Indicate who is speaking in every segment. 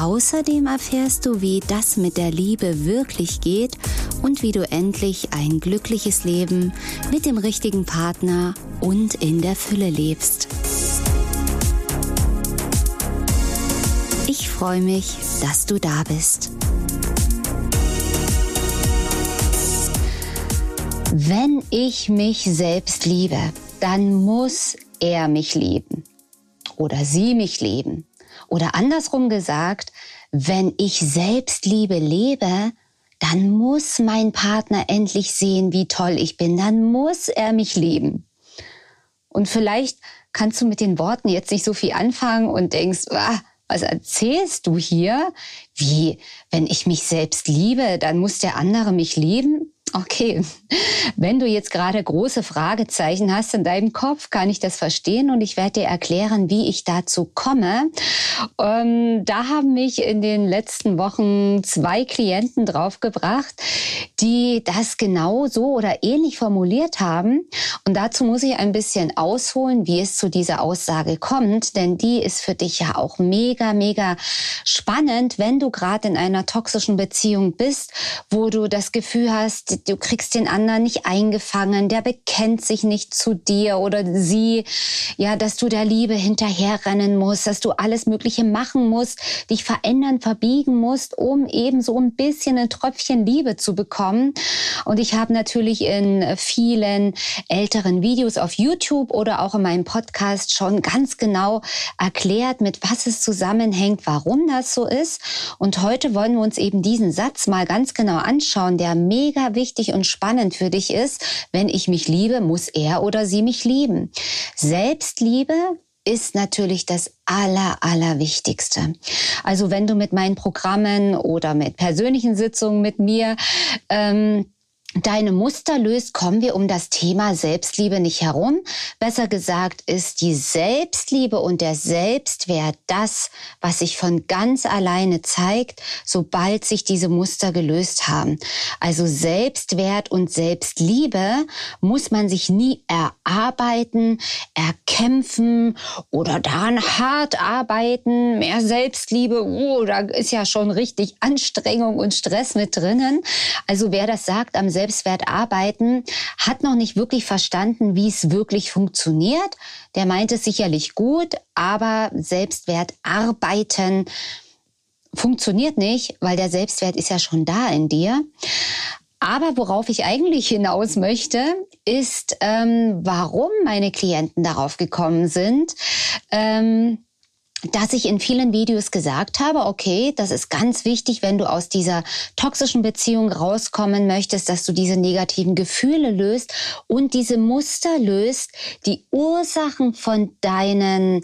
Speaker 1: Außerdem erfährst du, wie das mit der Liebe wirklich geht und wie du endlich ein glückliches Leben mit dem richtigen Partner und in der Fülle lebst. Ich freue mich, dass du da bist. Wenn ich mich selbst liebe, dann muss er mich lieben oder sie mich lieben. Oder andersrum gesagt, wenn ich Selbstliebe lebe, dann muss mein Partner endlich sehen, wie toll ich bin. Dann muss er mich lieben. Und vielleicht kannst du mit den Worten jetzt nicht so viel anfangen und denkst, ah, was erzählst du hier? Wie, wenn ich mich selbst liebe, dann muss der andere mich lieben? Okay, wenn du jetzt gerade große Fragezeichen hast in deinem Kopf, kann ich das verstehen und ich werde dir erklären, wie ich dazu komme. Ähm, da haben mich in den letzten Wochen zwei Klienten draufgebracht, die das genau so oder ähnlich formuliert haben. Und dazu muss ich ein bisschen ausholen, wie es zu dieser Aussage kommt, denn die ist für dich ja auch mega, mega spannend, wenn du gerade in einer toxischen Beziehung bist, wo du das Gefühl hast, du kriegst den anderen nicht eingefangen, der bekennt sich nicht zu dir oder sie, ja, dass du der Liebe hinterherrennen musst, dass du alles Mögliche machen musst, dich verändern, verbiegen musst, um eben so ein bisschen ein Tröpfchen Liebe zu bekommen. Und ich habe natürlich in vielen älteren Videos auf YouTube oder auch in meinem Podcast schon ganz genau erklärt, mit was es zusammenhängt, warum das so ist. Und heute wollen wir uns eben diesen Satz mal ganz genau anschauen, der mega wichtig wichtig und spannend für dich ist, wenn ich mich liebe, muss er oder sie mich lieben. Selbstliebe ist natürlich das aller, allerwichtigste. Also wenn du mit meinen Programmen oder mit persönlichen Sitzungen mit mir ähm, deine Muster löst, kommen wir um das Thema Selbstliebe nicht herum. Besser gesagt ist die Selbstliebe und der Selbstwert das, was sich von ganz alleine zeigt, sobald sich diese Muster gelöst haben. Also Selbstwert und Selbstliebe muss man sich nie erarbeiten, erkämpfen oder daran hart arbeiten. Mehr Selbstliebe, oh, da ist ja schon richtig Anstrengung und Stress mit drinnen. Also wer das sagt, am Selbstwert arbeiten, hat noch nicht wirklich verstanden, wie es wirklich funktioniert. Der meint es sicherlich gut, aber Selbstwert arbeiten funktioniert nicht, weil der Selbstwert ist ja schon da in dir. Aber worauf ich eigentlich hinaus möchte, ist, ähm, warum meine Klienten darauf gekommen sind. Ähm, dass ich in vielen Videos gesagt habe, okay, das ist ganz wichtig, wenn du aus dieser toxischen Beziehung rauskommen möchtest, dass du diese negativen Gefühle löst und diese Muster löst, die Ursachen von deinen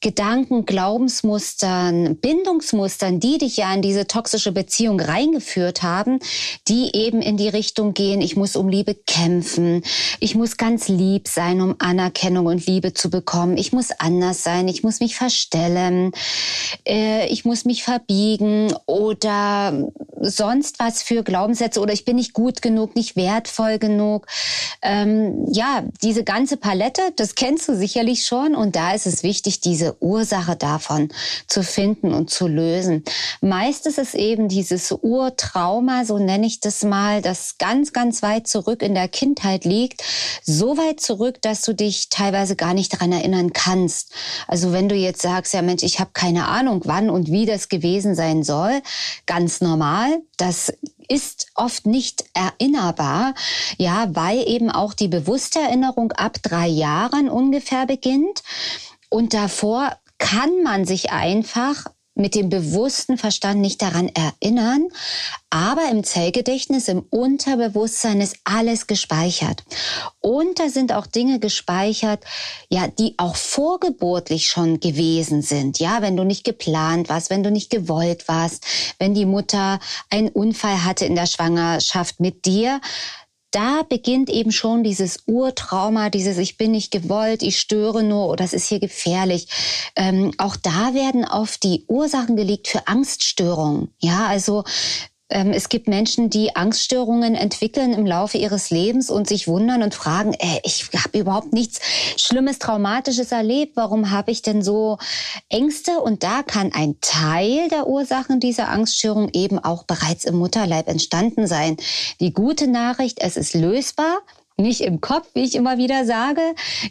Speaker 1: Gedanken, Glaubensmustern, Bindungsmustern, die dich ja in diese toxische Beziehung reingeführt haben, die eben in die Richtung gehen, ich muss um Liebe kämpfen, ich muss ganz lieb sein, um Anerkennung und Liebe zu bekommen, ich muss anders sein, ich muss mich verstellen, stellen, äh, ich muss mich verbiegen oder sonst was für Glaubenssätze oder ich bin nicht gut genug, nicht wertvoll genug. Ähm, ja, diese ganze Palette, das kennst du sicherlich schon und da ist es wichtig, diese Ursache davon zu finden und zu lösen. Meist ist es eben dieses Urtrauma, so nenne ich das mal, das ganz, ganz weit zurück in der Kindheit liegt, so weit zurück, dass du dich teilweise gar nicht daran erinnern kannst. Also wenn du jetzt sagst, ja Mensch, ich habe keine Ahnung, wann und wie das gewesen sein soll. Ganz normal. Das ist oft nicht erinnerbar, ja, weil eben auch die bewusste Erinnerung ab drei Jahren ungefähr beginnt. Und davor kann man sich einfach mit dem bewussten Verstand nicht daran erinnern, aber im Zellgedächtnis, im Unterbewusstsein ist alles gespeichert. Und da sind auch Dinge gespeichert, ja, die auch vorgeburtlich schon gewesen sind. Ja, wenn du nicht geplant warst, wenn du nicht gewollt warst, wenn die Mutter einen Unfall hatte in der Schwangerschaft mit dir, da beginnt eben schon dieses Urtrauma, dieses Ich bin nicht gewollt, ich störe nur oder es ist hier gefährlich. Ähm, auch da werden oft die Ursachen gelegt für Angststörungen. Ja, also es gibt Menschen, die Angststörungen entwickeln im Laufe ihres Lebens und sich wundern und fragen, ey, ich habe überhaupt nichts Schlimmes, Traumatisches erlebt. Warum habe ich denn so Ängste? Und da kann ein Teil der Ursachen dieser Angststörung eben auch bereits im Mutterleib entstanden sein. Die gute Nachricht, es ist lösbar nicht im Kopf, wie ich immer wieder sage.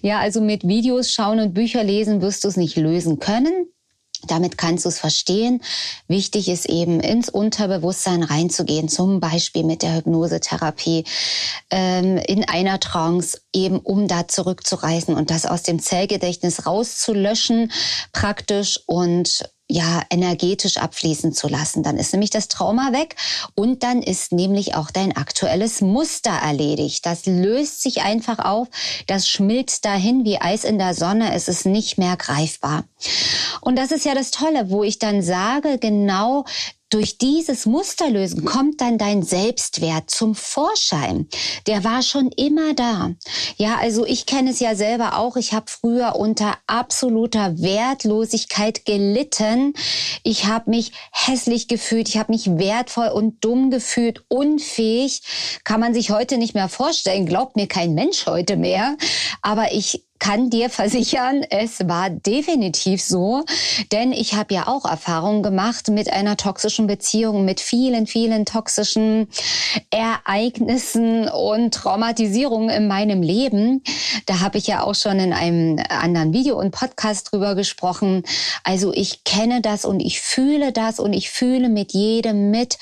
Speaker 1: Ja, also mit Videos schauen und Bücher lesen wirst du es nicht lösen können. Damit kannst du es verstehen. Wichtig ist eben ins Unterbewusstsein reinzugehen, zum Beispiel mit der Hypnosetherapie, ähm, in einer Trance, eben um da zurückzureisen und das aus dem Zellgedächtnis rauszulöschen praktisch und ja, energetisch abfließen zu lassen. Dann ist nämlich das Trauma weg und dann ist nämlich auch dein aktuelles Muster erledigt. Das löst sich einfach auf, das schmilzt dahin wie Eis in der Sonne, es ist nicht mehr greifbar. Und das ist ja das Tolle, wo ich dann sage, genau durch dieses Musterlösen kommt dann dein Selbstwert zum Vorschein. Der war schon immer da. Ja, also ich kenne es ja selber auch. Ich habe früher unter absoluter Wertlosigkeit gelitten. Ich habe mich hässlich gefühlt. Ich habe mich wertvoll und dumm gefühlt, unfähig. Kann man sich heute nicht mehr vorstellen. Glaubt mir kein Mensch heute mehr. Aber ich kann dir versichern, es war definitiv so, denn ich habe ja auch Erfahrungen gemacht mit einer toxischen Beziehung, mit vielen, vielen toxischen Ereignissen und Traumatisierungen in meinem Leben. Da habe ich ja auch schon in einem anderen Video und Podcast drüber gesprochen. Also ich kenne das und ich fühle das und ich fühle mit jedem mit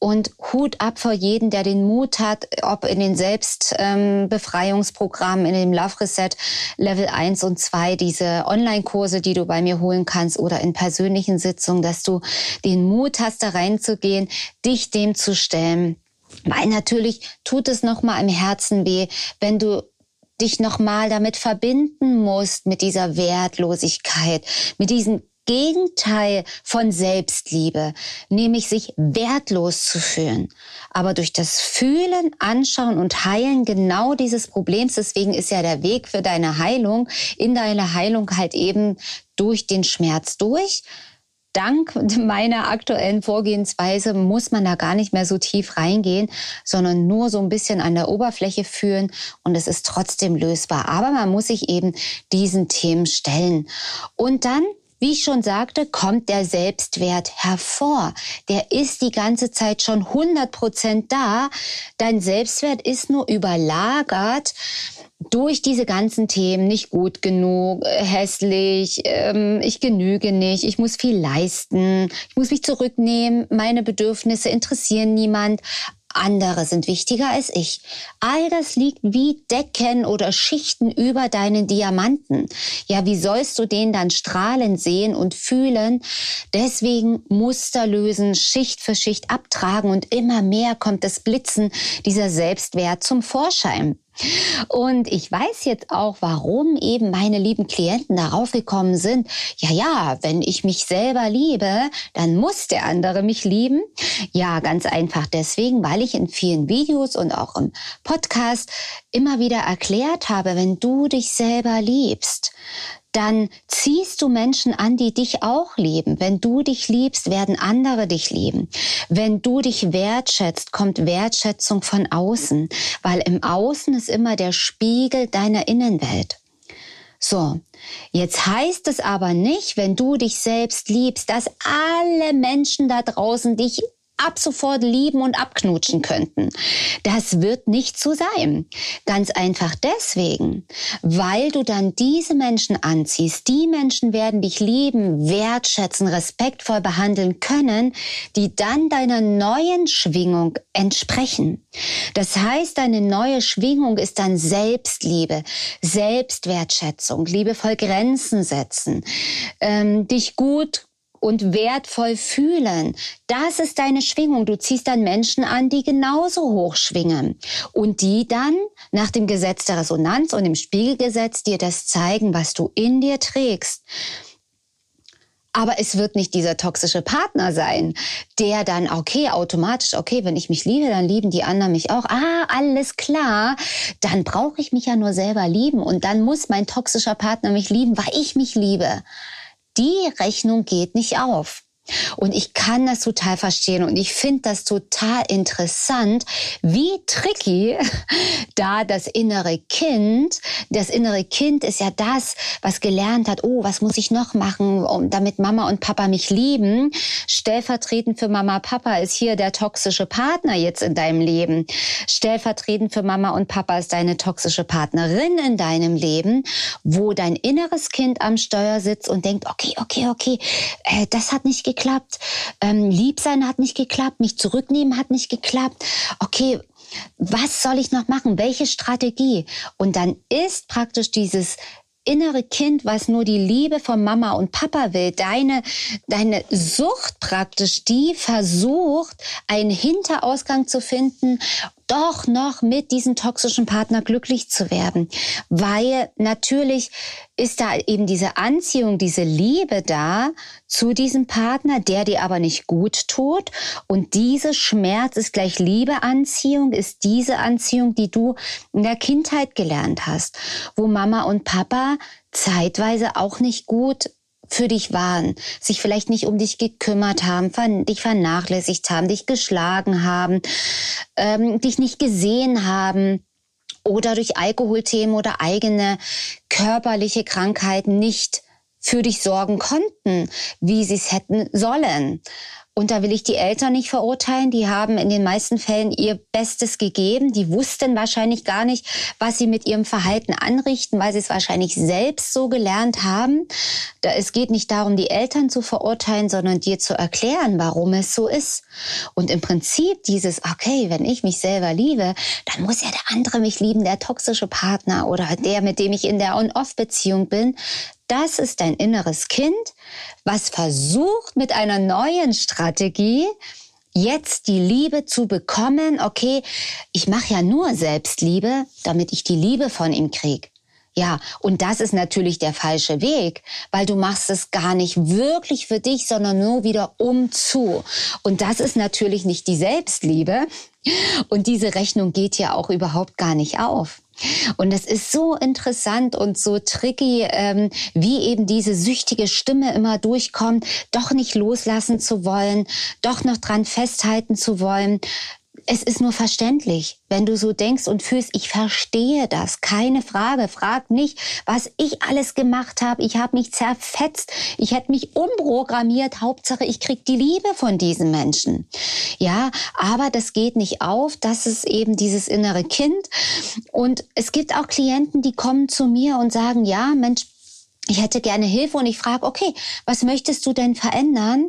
Speaker 1: und Hut ab vor jeden, der den Mut hat, ob in den Selbstbefreiungsprogrammen, ähm, in dem Love Reset Level 1 und 2, diese Online-Kurse, die du bei mir holen kannst oder in persönlichen Sitzungen, dass du den Mut hast, da reinzugehen, dich dem zu stellen. Weil natürlich tut es nochmal im Herzen weh, wenn du dich nochmal damit verbinden musst, mit dieser Wertlosigkeit, mit diesen Gegenteil von Selbstliebe, nämlich sich wertlos zu fühlen. Aber durch das Fühlen, Anschauen und Heilen genau dieses Problems, deswegen ist ja der Weg für deine Heilung, in deine Heilung halt eben durch den Schmerz durch. Dank meiner aktuellen Vorgehensweise muss man da gar nicht mehr so tief reingehen, sondern nur so ein bisschen an der Oberfläche fühlen und es ist trotzdem lösbar. Aber man muss sich eben diesen Themen stellen. Und dann wie ich schon sagte, kommt der Selbstwert hervor. Der ist die ganze Zeit schon 100 Prozent da. Dein Selbstwert ist nur überlagert durch diese ganzen Themen nicht gut genug, äh, hässlich, ähm, ich genüge nicht, ich muss viel leisten, ich muss mich zurücknehmen, meine Bedürfnisse interessieren niemand andere sind wichtiger als ich. All das liegt wie Decken oder Schichten über deinen Diamanten. Ja, wie sollst du den dann strahlen sehen und fühlen? Deswegen Muster lösen, Schicht für Schicht abtragen und immer mehr kommt das Blitzen dieser Selbstwert zum Vorschein. Und ich weiß jetzt auch, warum eben meine lieben Klienten darauf gekommen sind. Ja, ja, wenn ich mich selber liebe, dann muss der andere mich lieben. Ja, ganz einfach deswegen, weil ich in vielen Videos und auch im Podcast immer wieder erklärt habe, wenn du dich selber liebst, dann ziehst du Menschen an, die dich auch lieben. Wenn du dich liebst, werden andere dich lieben. Wenn du dich wertschätzt, kommt Wertschätzung von außen, weil im Außen ist immer der Spiegel deiner Innenwelt. So, jetzt heißt es aber nicht, wenn du dich selbst liebst, dass alle Menschen da draußen dich ab sofort lieben und abknutschen könnten. Das wird nicht so sein. Ganz einfach deswegen, weil du dann diese Menschen anziehst. Die Menschen werden dich lieben, wertschätzen, respektvoll behandeln können, die dann deiner neuen Schwingung entsprechen. Das heißt, deine neue Schwingung ist dann Selbstliebe, Selbstwertschätzung, liebevoll Grenzen setzen, ähm, dich gut und wertvoll fühlen. Das ist deine Schwingung. Du ziehst dann Menschen an, die genauso hoch schwingen und die dann nach dem Gesetz der Resonanz und dem Spiegelgesetz dir das zeigen, was du in dir trägst. Aber es wird nicht dieser toxische Partner sein, der dann, okay, automatisch, okay, wenn ich mich liebe, dann lieben die anderen mich auch. Ah, alles klar. Dann brauche ich mich ja nur selber lieben und dann muss mein toxischer Partner mich lieben, weil ich mich liebe. Die Rechnung geht nicht auf. Und ich kann das total verstehen und ich finde das total interessant, wie tricky da das innere Kind, das innere Kind ist ja das, was gelernt hat, oh, was muss ich noch machen, um, damit Mama und Papa mich lieben. Stellvertretend für Mama, Papa ist hier der toxische Partner jetzt in deinem Leben. Stellvertretend für Mama und Papa ist deine toxische Partnerin in deinem Leben, wo dein inneres Kind am Steuer sitzt und denkt, okay, okay, okay, äh, das hat nicht geklappt geklappt, ähm, lieb sein hat nicht geklappt, mich zurücknehmen hat nicht geklappt. Okay, was soll ich noch machen? Welche Strategie? Und dann ist praktisch dieses innere Kind, was nur die Liebe von Mama und Papa will, deine, deine Sucht praktisch, die versucht, einen Hinterausgang zu finden doch noch mit diesem toxischen Partner glücklich zu werden. Weil natürlich ist da eben diese Anziehung, diese Liebe da zu diesem Partner, der dir aber nicht gut tut. Und diese Schmerz ist gleich Liebeanziehung, ist diese Anziehung, die du in der Kindheit gelernt hast, wo Mama und Papa zeitweise auch nicht gut für dich waren, sich vielleicht nicht um dich gekümmert haben, dich vernachlässigt haben, dich geschlagen haben, ähm, dich nicht gesehen haben oder durch Alkoholthemen oder eigene körperliche Krankheiten nicht für dich sorgen konnten, wie sie es hätten sollen. Und da will ich die Eltern nicht verurteilen. Die haben in den meisten Fällen ihr Bestes gegeben. Die wussten wahrscheinlich gar nicht, was sie mit ihrem Verhalten anrichten, weil sie es wahrscheinlich selbst so gelernt haben. Es geht nicht darum, die Eltern zu verurteilen, sondern dir zu erklären, warum es so ist. Und im Prinzip dieses, okay, wenn ich mich selber liebe, dann muss ja der andere mich lieben, der toxische Partner oder der, mit dem ich in der On-Off-Beziehung bin. Das ist dein inneres Kind, was versucht mit einer neuen Strategie jetzt die Liebe zu bekommen. Okay, ich mache ja nur Selbstliebe, damit ich die Liebe von ihm krieg. Ja, und das ist natürlich der falsche Weg, weil du machst es gar nicht wirklich für dich, sondern nur wieder um zu. Und das ist natürlich nicht die Selbstliebe. Und diese Rechnung geht ja auch überhaupt gar nicht auf. Und es ist so interessant und so tricky, ähm, wie eben diese süchtige Stimme immer durchkommt, doch nicht loslassen zu wollen, doch noch dran festhalten zu wollen. Es ist nur verständlich, wenn du so denkst und fühlst, ich verstehe das, keine Frage. Frag nicht, was ich alles gemacht habe. Ich habe mich zerfetzt, ich hätte mich umprogrammiert. Hauptsache, ich krieg die Liebe von diesen Menschen. Ja, aber das geht nicht auf. Das ist eben dieses innere Kind. Und es gibt auch Klienten, die kommen zu mir und sagen, ja, Mensch, ich hätte gerne Hilfe und ich frage, okay, was möchtest du denn verändern?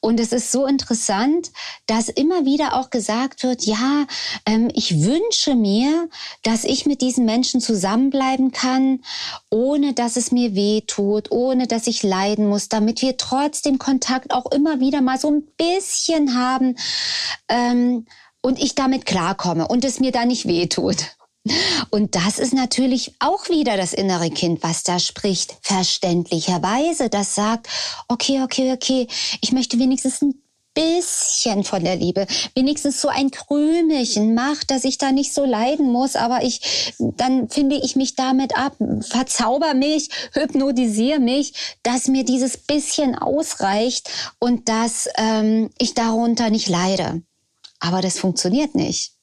Speaker 1: Und es ist so interessant, dass immer wieder auch gesagt wird, ja, ähm, ich wünsche mir, dass ich mit diesen Menschen zusammenbleiben kann, ohne dass es mir weh tut, ohne dass ich leiden muss, damit wir trotzdem Kontakt auch immer wieder mal so ein bisschen haben ähm, und ich damit klarkomme und es mir da nicht weh tut. Und das ist natürlich auch wieder das innere Kind, was da spricht, verständlicherweise, das sagt, okay, okay, okay, ich möchte wenigstens ein bisschen von der Liebe, wenigstens so ein Krümelchen macht, dass ich da nicht so leiden muss, aber ich, dann finde ich mich damit ab, verzauber mich, hypnotisiere mich, dass mir dieses bisschen ausreicht und dass ähm, ich darunter nicht leide. Aber das funktioniert nicht.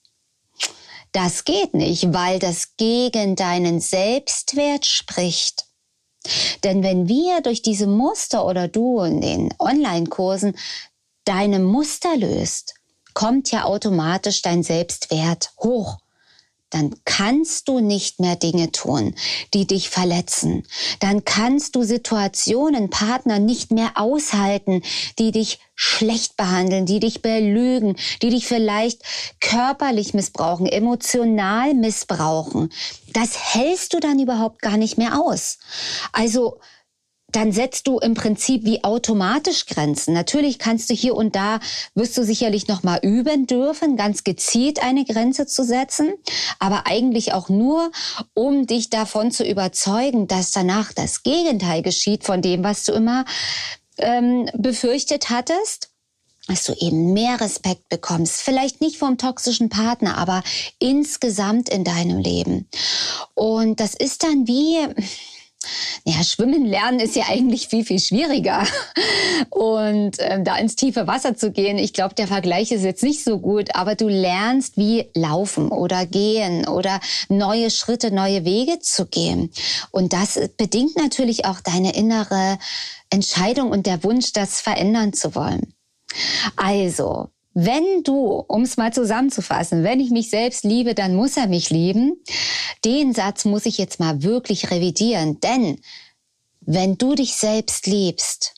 Speaker 1: Das geht nicht, weil das gegen deinen Selbstwert spricht. Denn wenn wir durch diese Muster oder du in den Online-Kursen deine Muster löst, kommt ja automatisch dein Selbstwert hoch dann kannst du nicht mehr Dinge tun, die dich verletzen. Dann kannst du Situationen, Partner nicht mehr aushalten, die dich schlecht behandeln, die dich belügen, die dich vielleicht körperlich missbrauchen, emotional missbrauchen. Das hältst du dann überhaupt gar nicht mehr aus. Also dann setzt du im Prinzip wie automatisch Grenzen. Natürlich kannst du hier und da, wirst du sicherlich noch mal üben dürfen, ganz gezielt eine Grenze zu setzen, aber eigentlich auch nur, um dich davon zu überzeugen, dass danach das Gegenteil geschieht von dem, was du immer ähm, befürchtet hattest dass du eben mehr Respekt bekommst. Vielleicht nicht vom toxischen Partner, aber insgesamt in deinem Leben. Und das ist dann wie, ja, schwimmen lernen ist ja eigentlich viel, viel schwieriger. Und äh, da ins tiefe Wasser zu gehen, ich glaube, der Vergleich ist jetzt nicht so gut, aber du lernst, wie laufen oder gehen oder neue Schritte, neue Wege zu gehen. Und das bedingt natürlich auch deine innere Entscheidung und der Wunsch, das verändern zu wollen. Also, wenn du, um es mal zusammenzufassen, wenn ich mich selbst liebe, dann muss er mich lieben. Den Satz muss ich jetzt mal wirklich revidieren, denn wenn du dich selbst liebst,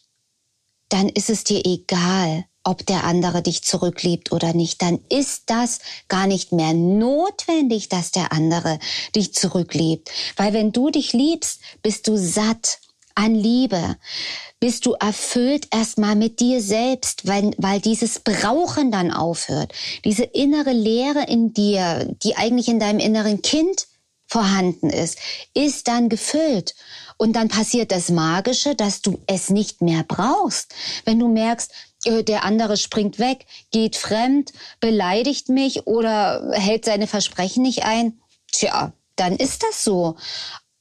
Speaker 1: dann ist es dir egal, ob der andere dich zurückliebt oder nicht, dann ist das gar nicht mehr notwendig, dass der andere dich zurückliebt. Weil wenn du dich liebst, bist du satt an Liebe bist du erfüllt erstmal mit dir selbst, weil, weil dieses Brauchen dann aufhört. Diese innere Leere in dir, die eigentlich in deinem inneren Kind vorhanden ist, ist dann gefüllt. Und dann passiert das Magische, dass du es nicht mehr brauchst. Wenn du merkst, äh, der andere springt weg, geht fremd, beleidigt mich oder hält seine Versprechen nicht ein, tja, dann ist das so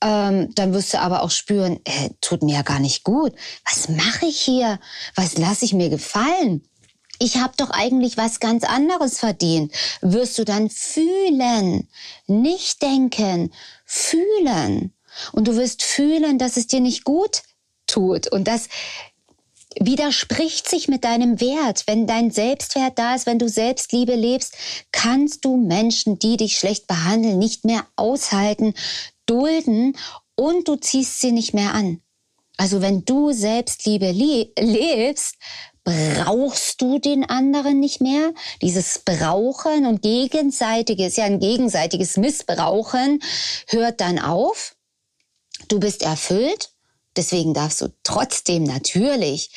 Speaker 1: ähm, dann wirst du aber auch spüren, äh, tut mir ja gar nicht gut. Was mache ich hier? Was lasse ich mir gefallen? Ich habe doch eigentlich was ganz anderes verdient. Wirst du dann fühlen, nicht denken, fühlen. Und du wirst fühlen, dass es dir nicht gut tut. Und das widerspricht sich mit deinem Wert. Wenn dein Selbstwert da ist, wenn du Selbstliebe lebst, kannst du Menschen, die dich schlecht behandeln, nicht mehr aushalten dulden und du ziehst sie nicht mehr an. Also wenn du Selbstliebe lebst, brauchst du den anderen nicht mehr. Dieses Brauchen und gegenseitiges, ja ein gegenseitiges Missbrauchen hört dann auf. Du bist erfüllt Deswegen darfst du trotzdem natürlich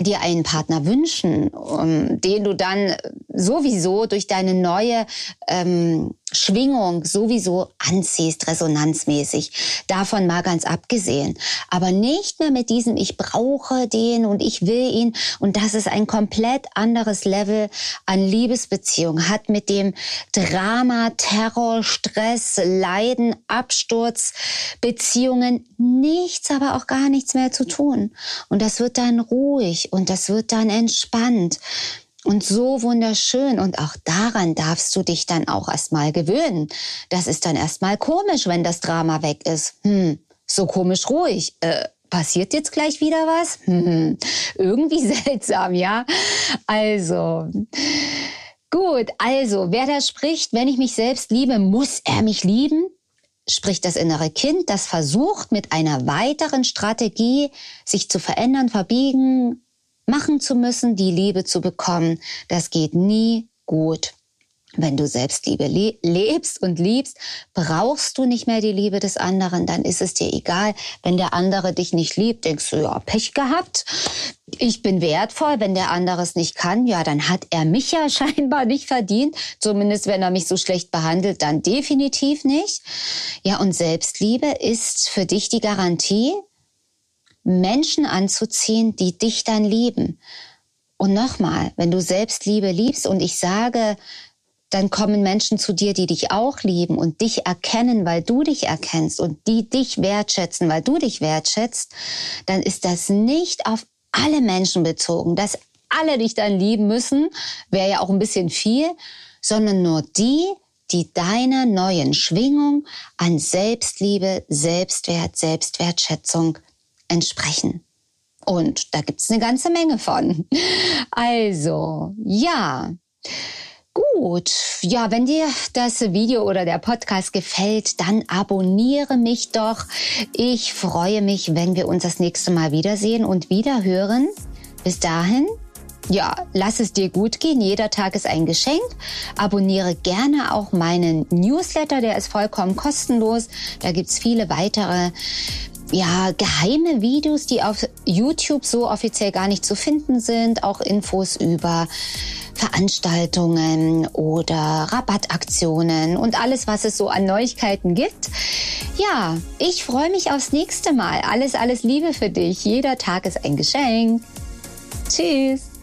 Speaker 1: dir einen Partner wünschen, um, den du dann sowieso durch deine neue ähm, Schwingung sowieso anziehst, resonanzmäßig. Davon mal ganz abgesehen. Aber nicht mehr mit diesem Ich brauche den und ich will ihn. Und das ist ein komplett anderes Level an Liebesbeziehung. Hat mit dem Drama, Terror, Stress, Leiden, Absturz, Beziehungen nichts, aber auch gar nichts mehr zu tun. Und das wird dann ruhig und das wird dann entspannt und so wunderschön. Und auch daran darfst du dich dann auch erstmal gewöhnen. Das ist dann erstmal komisch, wenn das Drama weg ist. Hm, so komisch ruhig. Äh, passiert jetzt gleich wieder was? Hm, irgendwie seltsam, ja? Also. Gut, also, wer da spricht, wenn ich mich selbst liebe, muss er mich lieben? Spricht das innere Kind, das versucht mit einer weiteren Strategie sich zu verändern, verbiegen, machen zu müssen, die Liebe zu bekommen, das geht nie gut. Wenn du Selbstliebe le lebst und liebst, brauchst du nicht mehr die Liebe des anderen, dann ist es dir egal. Wenn der andere dich nicht liebt, denkst du, ja, Pech gehabt. Ich bin wertvoll. Wenn der andere es nicht kann, ja, dann hat er mich ja scheinbar nicht verdient. Zumindest wenn er mich so schlecht behandelt, dann definitiv nicht. Ja, und Selbstliebe ist für dich die Garantie, Menschen anzuziehen, die dich dann lieben. Und nochmal, wenn du Selbstliebe liebst und ich sage, dann kommen Menschen zu dir, die dich auch lieben und dich erkennen, weil du dich erkennst und die dich wertschätzen, weil du dich wertschätzt, dann ist das nicht auf alle Menschen bezogen, dass alle dich dann lieben müssen, wäre ja auch ein bisschen viel, sondern nur die, die deiner neuen Schwingung an Selbstliebe, Selbstwert, Selbstwertschätzung entsprechen. Und da gibt's eine ganze Menge von. Also, ja. Gut, ja, wenn dir das Video oder der Podcast gefällt, dann abonniere mich doch. Ich freue mich, wenn wir uns das nächste Mal wiedersehen und wiederhören. Bis dahin, ja, lass es dir gut gehen. Jeder Tag ist ein Geschenk. Abonniere gerne auch meinen Newsletter, der ist vollkommen kostenlos. Da gibt's viele weitere ja, geheime Videos, die auf YouTube so offiziell gar nicht zu finden sind, auch Infos über Veranstaltungen oder Rabattaktionen und alles, was es so an Neuigkeiten gibt. Ja, ich freue mich aufs nächste Mal. Alles, alles Liebe für dich. Jeder Tag ist ein Geschenk. Tschüss.